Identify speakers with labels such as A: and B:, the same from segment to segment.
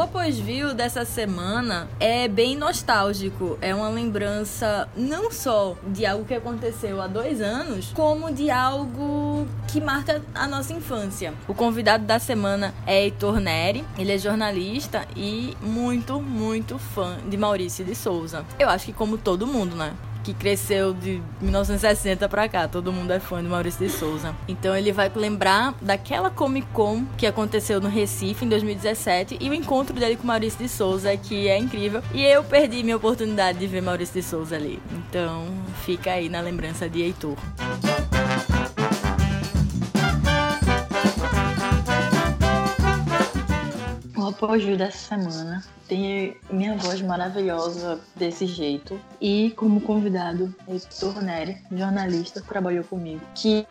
A: O Após Viu dessa semana é bem nostálgico. É uma lembrança não só de algo que aconteceu há dois anos, como de algo que marca a nossa infância. O convidado da semana é Heitor Neri. Ele é jornalista e muito, muito fã de Maurício de Souza. Eu acho que como todo mundo, né? Que cresceu de 1960 para cá. Todo mundo é fã de Maurício de Souza. Então ele vai lembrar daquela Comic Con que aconteceu no Recife em 2017 e o encontro dele com Maurício de Souza que é incrível. E eu perdi minha oportunidade de ver Maurício de Souza ali. Então fica aí na lembrança de Heitor.
B: Apoio dessa semana tem minha voz maravilhosa desse jeito. E como convidado, Heitor Neri, jornalista, que trabalhou comigo, que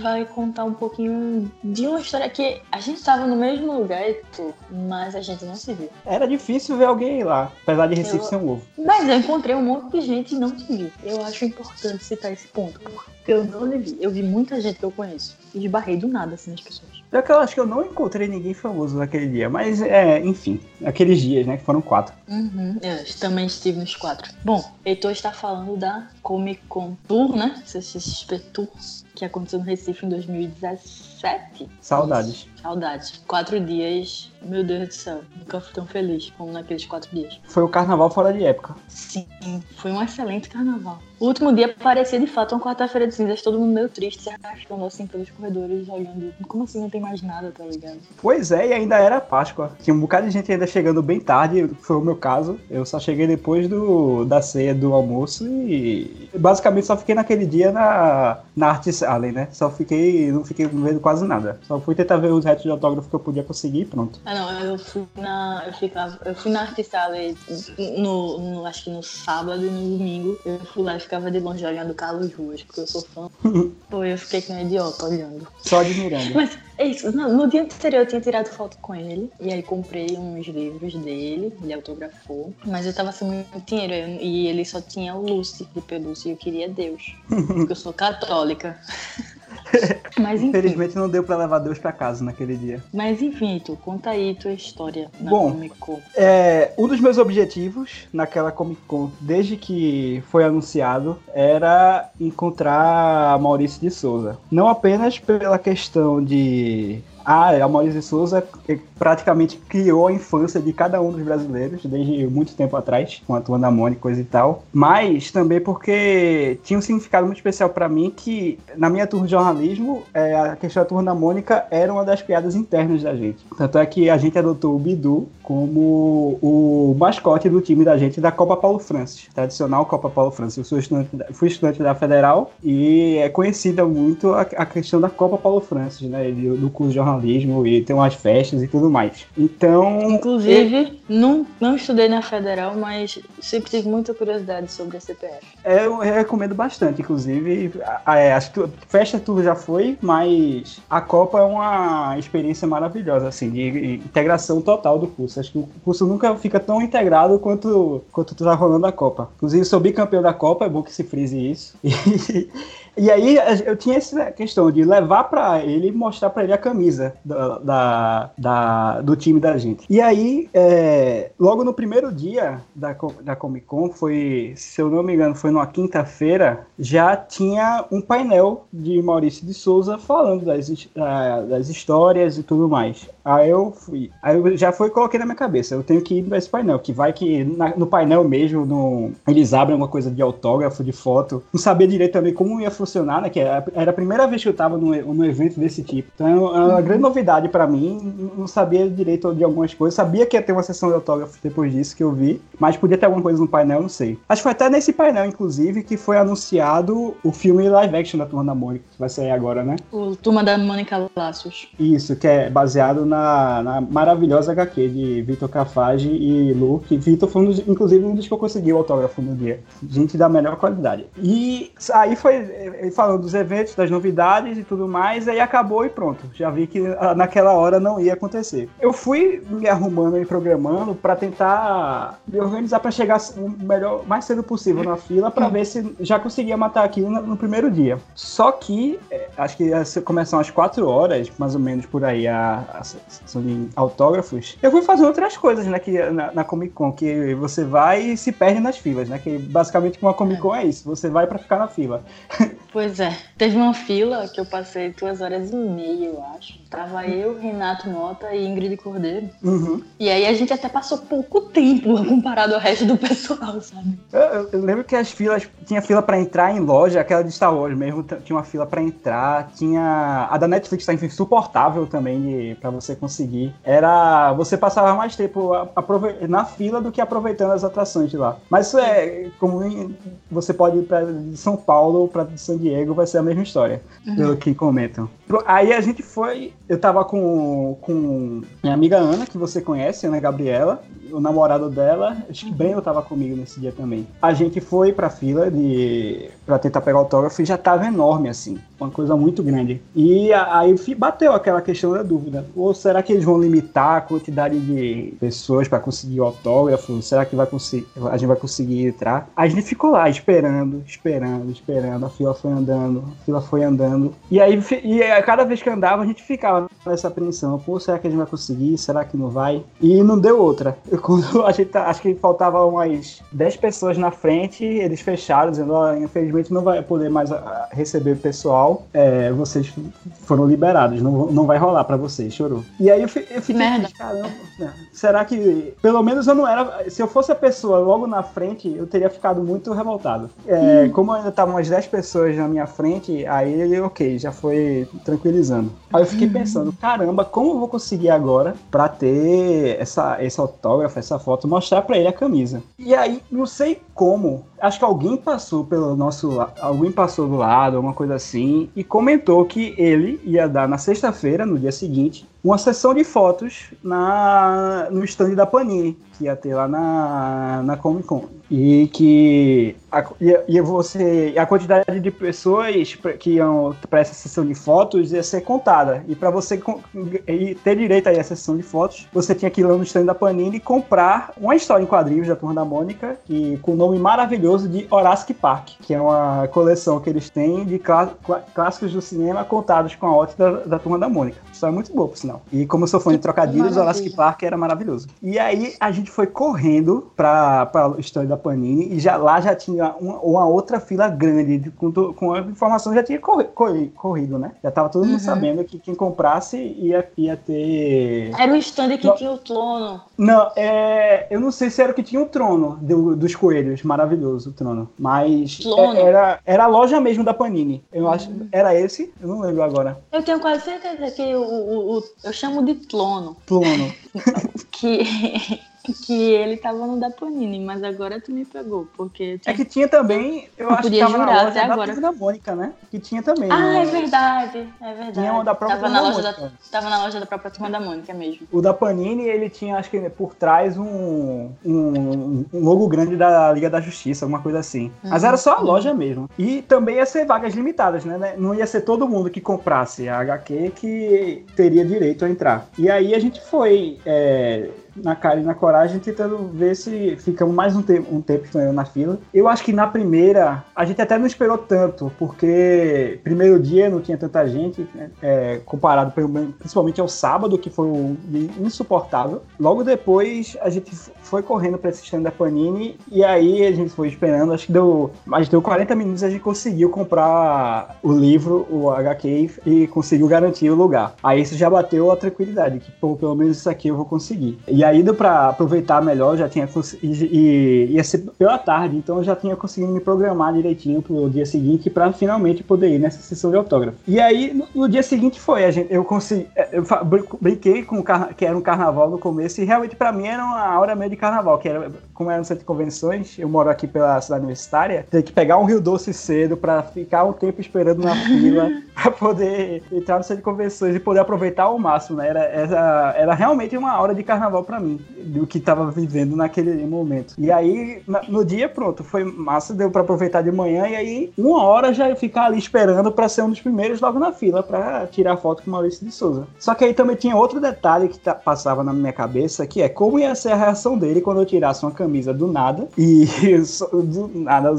B: vai contar um pouquinho de uma história que a gente estava no mesmo lugar, Heitor, mas a gente não se viu.
C: Era difícil ver alguém lá, apesar de Recife eu... ser um ovo.
B: Mas eu encontrei um monte de gente e não te vi. Eu acho importante citar esse ponto, porque eu não lhe vi. Eu vi muita gente que eu conheço e esbarrei do nada assim nas pessoas.
C: Pior que eu acho que eu não encontrei ninguém famoso naquele dia, mas é, enfim, aqueles dias, né, que foram quatro.
B: Uhum, eu também estive nos quatro. Bom, Heitor está falando da Comic Con Tour, né, CCXP Tour, que aconteceu no Recife em 2017.
C: Saudades.
B: Saudades. Quatro dias, meu Deus do céu, nunca fui tão feliz como naqueles quatro dias.
C: Foi o carnaval fora de época.
B: Sim, foi um excelente carnaval. O último dia parecia de fato uma quarta-feira de cinzas, todo mundo meio triste, se arrastando assim pelos corredores, olhando. Como assim não tem mais nada, tá ligado?
C: Pois é, e ainda era Páscoa. Tinha um bocado de gente ainda chegando bem tarde, foi o meu caso. Eu só cheguei depois do, da ceia do almoço e basicamente só fiquei naquele dia na, na Arte Allen, né? Só fiquei, não fiquei vendo quase nada. Só fui tentar ver os retos de autógrafo que eu podia conseguir e pronto.
B: Ah não, eu fui na. Eu ficava. Eu fui na Arte Allen no, no, acho que no sábado e no domingo. Eu fui lá e ficava de longe olhando Carlos Ruas, porque eu sou fã. Pô, eu fiquei com um idiota olhando.
C: Só admirando.
B: Mas é isso, no, no, dia anterior eu tinha tirado foto com ele, e aí comprei uns livros dele, ele autografou, mas eu tava sem muito dinheiro, e ele só tinha o Lucy de pelúcia, e eu queria Deus, porque eu sou católica.
C: Mas enfim. Infelizmente não deu para levar Deus para casa naquele dia.
B: Mas enfim, tu conta aí tua história na
C: Bom,
B: Comic Con.
C: É, um dos meus objetivos naquela Comic Con, desde que foi anunciado, era encontrar Maurício de Souza. Não apenas pela questão de ah, a Maurício de Souza praticamente criou a infância de cada um dos brasileiros desde muito tempo atrás, com a turma da Mônica coisa e tal. Mas também porque tinha um significado muito especial para mim que na minha turma de jornalismo, é, a questão da turma da Mônica era uma das piadas internas da gente. Tanto é que a gente adotou o Bidu como o mascote do time da gente da Copa Paulo Francis, tradicional Copa Paulo Francis. Eu sou estudante, fui estudante da Federal e é conhecida muito a, a questão da Copa Paulo Francis, né, do curso de jornalismo jornalismo e tem umas festas e tudo mais. Então.
B: Inclusive, eu... não, não estudei na federal, mas sempre tive muita curiosidade sobre a CPF.
C: É, eu recomendo bastante, inclusive. É, acho que festa tudo já foi, mas a Copa é uma experiência maravilhosa, assim, de integração total do curso. Acho que o curso nunca fica tão integrado quanto, quanto tá rolando a Copa. Inclusive, sou bicampeão da Copa, é bom que se frise isso. E aí eu tinha essa questão de levar para ele e mostrar para ele a camisa da, da, da, do time da gente. E aí, é, logo no primeiro dia da, da Comic Con, foi, se eu não me engano, foi numa quinta-feira, já tinha um painel de Maurício de Souza falando das, das histórias e tudo mais. Aí eu fui. Aí eu já foi coloquei na minha cabeça, eu tenho que ir para esse painel, que vai que na, no painel mesmo, no, eles abrem alguma coisa de autógrafo, de foto. Não sabia direito também como ia funcionar, né? Que era, era a primeira vez que eu tava num, num evento desse tipo. Então é uma uhum. grande novidade para mim. Não sabia direito de algumas coisas. Sabia que ia ter uma sessão de autógrafo depois disso que eu vi, mas podia ter alguma coisa no painel, não sei. Acho que foi até nesse painel, inclusive, que foi anunciado o filme live action da Turma da Mônica, que vai sair agora, né?
B: O Turma da Mônica Laços.
C: Isso, que é baseado na, na maravilhosa HQ de Vitor Cafage e Lu, que Vitor foi, um dos, inclusive, um dos que eu consegui o autógrafo no dia. Gente da melhor qualidade. E aí foi falando dos eventos, das novidades e tudo mais, aí acabou e pronto. Já vi que naquela hora não ia acontecer. Eu fui me arrumando e programando para tentar me organizar para chegar o melhor, mais cedo possível na fila para ver se já conseguia matar aquilo no, no primeiro dia. Só que é, acho que ia começar às 4 horas, mais ou menos por aí, a, a sessão de autógrafos. Eu fui fazendo outras coisas né, que, na, na Comic Con, que você vai e se perde nas filas, né? Que basicamente uma Comic Con é isso, você vai para ficar na fila.
B: Pois é. Teve uma fila que eu passei duas horas e meia, eu acho. Tava eu, Renato Mota e Ingrid Cordeiro.
C: Uhum.
B: E aí a gente até passou pouco tempo comparado ao resto do pessoal, sabe?
C: Eu, eu lembro que as filas, tinha fila para entrar em loja, aquela de Star Wars mesmo, tinha uma fila para entrar, tinha a da Netflix tá insuportável também para você conseguir. Era você passava mais tempo na fila do que aproveitando as atrações de lá. Mas isso é como você pode ir para São Paulo para San Diego, vai ser a mesma história, uhum. pelo que comentam. Aí a gente foi eu tava com, com minha amiga Ana, que você conhece, Ana Gabriela, o namorado dela, acho que uhum. Breno tava comigo nesse dia também. A gente foi pra fila de para tentar pegar autógrafo e já tava enorme, assim, uma coisa muito grande. E aí bateu aquela questão da dúvida: ou será que eles vão limitar a quantidade de pessoas para conseguir o autógrafo? Será que vai conseguir, a gente vai conseguir entrar? A gente ficou lá esperando, esperando, esperando. A fila foi andando, a fila foi andando. E aí, e cada vez que andava, a gente ficava nessa apreensão: pô, será que a gente vai conseguir? Será que não vai? E não deu outra. Quando a gente, tá, acho que faltava umas 10 pessoas na frente, eles fecharam, dizendo: oh, infelizmente não vai poder mais ah, receber pessoal, é, vocês foram liberados, não, não vai rolar para vocês, chorou. E aí eu, eu fiquei, Merda. caramba, né? será que, pelo menos eu não era, se eu fosse a pessoa logo na frente, eu teria ficado muito revoltado. É, hum. Como ainda estavam umas 10 pessoas na minha frente, aí ok, já foi tranquilizando. Aí eu fiquei uhum. pensando, caramba, como eu vou conseguir agora para ter essa, esse autógrafo, essa foto, mostrar para ele a camisa. E aí, não sei como, acho que alguém passou pelo nosso alguém passou do lado, alguma coisa assim, e comentou que ele ia dar na sexta-feira, no dia seguinte, uma sessão de fotos na, no stand da Panini, que ia ter lá na, na Comic Con. E que a, ia você, a quantidade de pessoas que iam para essa sessão de fotos ia ser contada. E para você ter direito a essa sessão de fotos, você tinha que ir lá no stand da Panini e comprar uma história em quadrinhos da Turma da Mônica, e, com o nome maravilhoso de Horace Park, que é uma coleção que eles têm de clássicos do cinema contados com a ótica da, da Turma da Mônica. Isso é muito boa, por sinal. E como eu sou fã de trocadilhos, Horace Park era maravilhoso. E aí a gente foi correndo para a história da Panini e já, lá já tinha uma, uma outra fila grande com, com a informação já tinha corri, corri, corrido, né? Já tava todo mundo uhum. sabendo que quem comprasse ia, ia ter.
B: Era o stand que não, tinha o trono.
C: Não, é, eu não sei se era o que tinha o trono do, dos coelhos, maravilhoso o trono. Mas trono. era, era a loja mesmo da Panini. Eu acho. Era esse? Eu não lembro agora.
B: Eu tenho quase certeza que o, o, o eu chamo de Tlono.
C: Tlono.
B: que que ele tava no da Panini, mas agora tu me pegou, porque...
C: É que tinha também, eu, eu acho que tava na loja da agora. da Mônica, né? Que tinha também.
B: Ah, né? é verdade, é verdade.
C: Tinha uma da própria
B: tava na loja Mônica. Da, tava na loja da própria Turma da Mônica mesmo.
C: O da Panini, ele tinha, acho que por trás, um, um, um logo grande da Liga da Justiça, alguma coisa assim. Uhum. Mas era só a loja mesmo. E também ia ser vagas limitadas, né? Não ia ser todo mundo que comprasse a HQ que teria direito a entrar. E aí a gente foi... É, na cara e na coragem, tentando ver se ficamos mais um, te um tempo na fila. Eu acho que na primeira, a gente até não esperou tanto, porque primeiro dia não tinha tanta gente, né, é, comparado principalmente ao sábado, que foi um insuportável. Logo depois, a gente foi correndo para esse stand da Panini, e aí a gente foi esperando, acho que deu, mas deu 40 minutos a gente conseguiu comprar o livro, o HQ, e conseguiu garantir o lugar. Aí isso já bateu a tranquilidade, que pô, pelo menos isso aqui eu vou conseguir. E aí, indo para aproveitar melhor, já tinha e, ia ser pela tarde, então eu já tinha conseguido me programar direitinho pro dia seguinte para finalmente poder ir nessa sessão de autógrafo. E aí, no, no dia seguinte foi, a gente, eu consegui, é, eu brinquei com o que era um carnaval no começo e realmente para mim era uma hora meio de carnaval, que era como era no centro de convenções, eu moro aqui pela cidade universitária, ter que pegar um Rio Doce cedo para ficar um tempo esperando na fila pra poder entrar no centro de convenções e poder aproveitar ao máximo, né? Era, era, era realmente uma hora de carnaval pra mim, do que tava vivendo naquele momento. E aí, no dia, pronto, foi massa, deu pra aproveitar de manhã e aí, uma hora já ficar ali esperando pra ser um dos primeiros logo na fila pra tirar foto com o Maurício de Souza. Só que aí também tinha outro detalhe que tá, passava na minha cabeça, que é como ia ser a reação dele quando eu tirasse uma camisa do nada e do nada,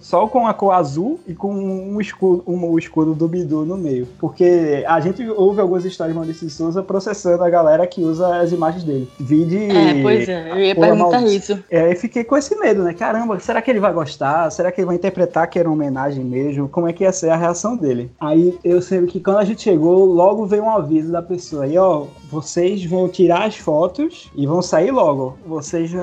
C: só com a cor azul e com um escudo, um, escudo do Bidu no meio. Porque a gente ouve algumas histórias de Maurício Souza processando a galera que usa as imagens dele. Vide.
B: É, pois é, eu ia perguntar isso.
C: É, eu fiquei com esse medo, né? Caramba, será que ele vai gostar? Será que ele vai interpretar que era uma homenagem mesmo? Como é que ia ser a reação dele? Aí eu sei que quando a gente chegou, logo veio um aviso da pessoa. Aí, ó, vocês vão tirar as fotos e vão sair logo. Vocês, é,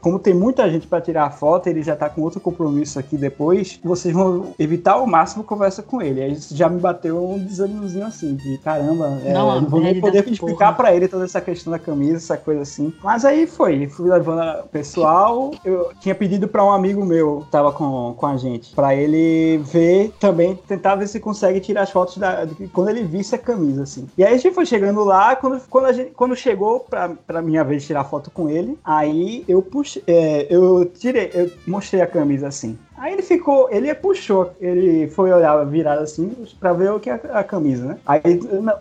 C: como tem muita gente para tirar a foto, ele já tá com outro compromisso aqui depois, vocês vão evitar ao máximo conversa com ele. Aí já me bateu um desânimozinho assim, de caramba, é, não, não vou nem poder explicar para ele toda essa questão da camisa, essa coisa assim. Mas aí foi, fui levando pessoal. Eu tinha pedido para um amigo meu, que tava com, com a gente, para ele ver também, tentar ver se consegue tirar as fotos da, quando ele visse a camisa, assim. E aí a gente foi chegando lá quando, quando, a gente, quando chegou pra, pra minha vez tirar foto com ele, aí eu puxei, é, eu tirei, eu mostrei a camisa assim. Aí ele ficou, ele puxou, ele foi olhar virado assim pra ver o que é a camisa, né? Aí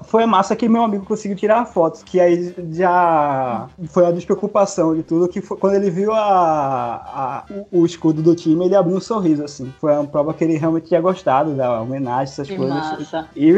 C: foi a massa que meu amigo conseguiu tirar a foto, que aí já foi a despreocupação de tudo, que foi quando ele viu a, a o, o, escudo do time, ele abriu um sorriso, assim. Foi uma prova que ele realmente tinha gostado da homenagem, essas
B: que
C: coisas.
B: Massa.
C: E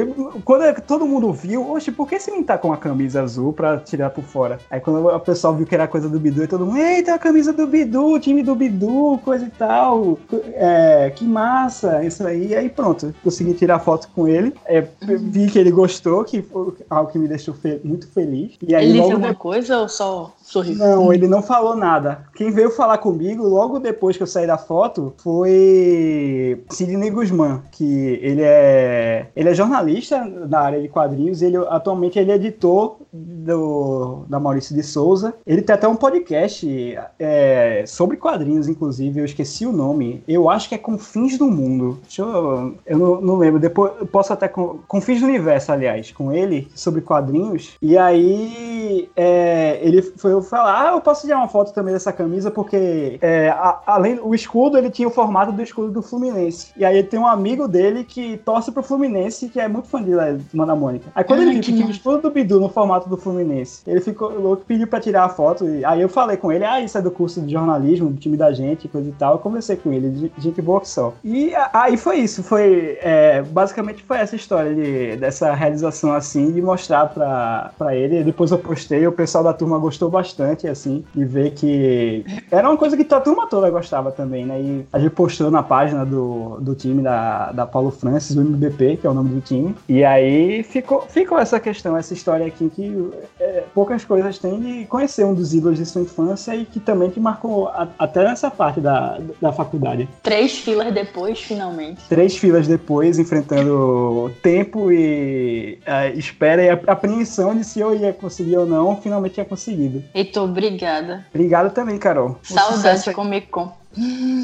C: quando todo mundo viu, oxe, por que esse menino tá com a camisa azul pra tirar por fora? Aí quando o pessoal viu que era coisa do Bidu, todo mundo, eita, a camisa do Bidu, time do Bidu, coisa e tal é, que massa, isso aí. E aí pronto, consegui tirar foto com ele. É, vi que ele gostou, que foi algo que me deixou fe muito feliz. E aí,
B: ele disse alguma coisa ou só sorriu?
C: Não, ele não falou nada. Quem veio falar comigo logo depois que eu saí da foto foi Sidney Guzman, que ele é ele é jornalista da área de quadrinhos. Ele atualmente ele é editor do, da Maurício de Souza. Ele tem até um podcast é, sobre quadrinhos, inclusive. Eu esqueci o nome. Eu acho que é Confins do Mundo. Deixa eu. Eu não, não lembro. Depois eu posso até. Confins do Universo, aliás, com ele, sobre quadrinhos. E aí é, ele foi falar: Ah, eu posso tirar uma foto também dessa camisa, porque é, a, além o escudo, ele tinha o formato do escudo do Fluminense. E aí tem um amigo dele que torce pro Fluminense, que é muito fã de Mana Mônica. Aí quando ele viu que tinha o escudo do Bidu no formato do Fluminense, ele ficou louco, pediu pra tirar a foto. E aí eu falei com ele: Ah, isso é do curso de jornalismo, do time da gente, coisa e tal. Eu conversei com ele gente boa que só. E aí foi isso, foi é, basicamente foi essa história de, dessa realização assim, de mostrar pra, pra ele. Depois eu postei, o pessoal da turma gostou bastante, assim, de ver que era uma coisa que a turma toda gostava também, né? E a gente postou na página do, do time da, da Paulo Francis, do MBP, que é o nome do time. E aí ficou, ficou essa questão, essa história aqui que é, poucas coisas tem de conhecer um dos ídolos de sua infância e que também te marcou a, até nessa parte da, da faculdade.
B: Três filas depois, finalmente.
C: Três filas depois, enfrentando tempo e a espera e a apreensão de se eu ia conseguir ou não, finalmente tinha conseguido.
B: Heitor, obrigada.
C: Obrigado também, Carol.
B: Saudade de Comic Con.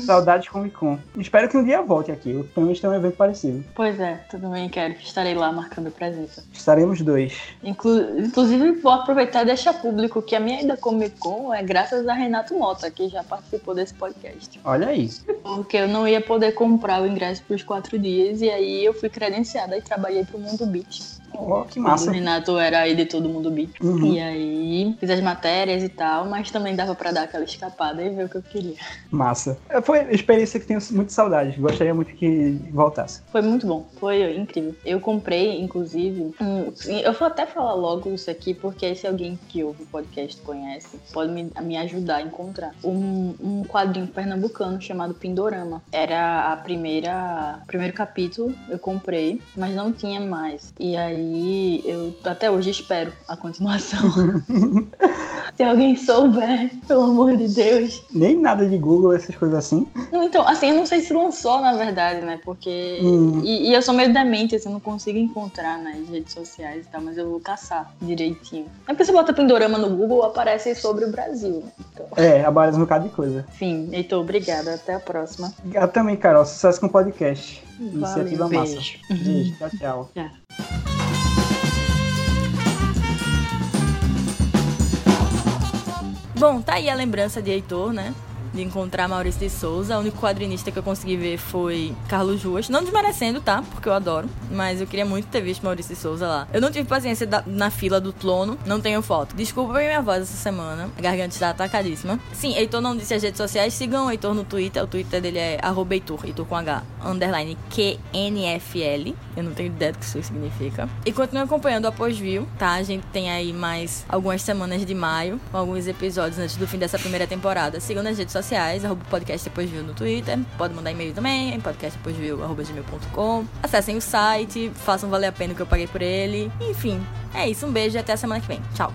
C: Saudades Comic Con. Espero que um dia volte aqui. Eu também tem um evento parecido.
B: Pois é, também quero. Estarei lá marcando presença.
C: Estaremos dois.
B: Inclu inclusive, vou aproveitar e deixar público que a minha ida Comic Con é graças a Renato Mota, que já participou desse podcast.
C: Olha aí.
B: Porque eu não ia poder comprar o ingresso por quatro dias e aí eu fui credenciada e trabalhei pro Mundo Beat.
C: Oh, que massa.
B: O Renato era editor do Mundo Beat. Uhum. E aí fiz as matérias e tal, mas também dava para dar aquela escapada e ver o que eu queria.
C: Massa. Foi uma experiência que tenho muita saudade. Gostaria muito que voltasse.
B: Foi muito bom. Foi incrível. Eu comprei, inclusive, um, eu vou até falar logo isso aqui, porque se alguém que ouve o podcast conhece, pode me, me ajudar a encontrar. Um, um quadrinho pernambucano chamado Pindorama. Era a primeira primeiro capítulo, eu comprei, mas não tinha mais. E aí eu até hoje espero a continuação. Se alguém souber, pelo amor de Deus.
C: Nem nada de Google, essas coisas assim.
B: Então, assim, eu não sei se lançou, na verdade, né? Porque. Hum. E, e, eu sou meio demente, assim, eu não consigo encontrar nas redes sociais e tal, mas eu vou caçar direitinho. É porque você bota Pindorama no Google, aparece sobre o Brasil. Então.
C: É, aparece um bocado de coisa.
B: Enfim, Heitor, obrigada. Até a próxima.
C: Eu também, Carol. Sucesso com o podcast.
B: Valeu, Iniciativa
C: beijo. massa. Beijo. Tchau, tchau. tchau.
A: Bom, tá aí a lembrança de Heitor, né? De encontrar Maurício de Souza. O único quadrinista que eu consegui ver foi Carlos Ruas. Não desmerecendo, tá? Porque eu adoro. Mas eu queria muito ter visto Maurício de Souza lá. Eu não tive paciência da, na fila do Tlono. Não tenho foto. Desculpa minha voz essa semana. A garganta está atacadíssima. Sim, Heitor não disse as redes sociais. Sigam o Heitor no Twitter. O Twitter dele é Heitor. Heitor com H. Underline QNFL. Eu não tenho ideia do que isso significa. E continue acompanhando o Após View, tá? A gente tem aí mais algumas semanas de maio. Alguns episódios antes do fim dessa primeira temporada. Sigam nas redes sociais sociais, arroba podcast depois no Twitter. Pode mandar e-mail também, podcast depois arroba gmail.com. Acessem o site, façam valer a pena o que eu paguei por ele. Enfim, é isso. Um beijo e até a semana que vem. Tchau.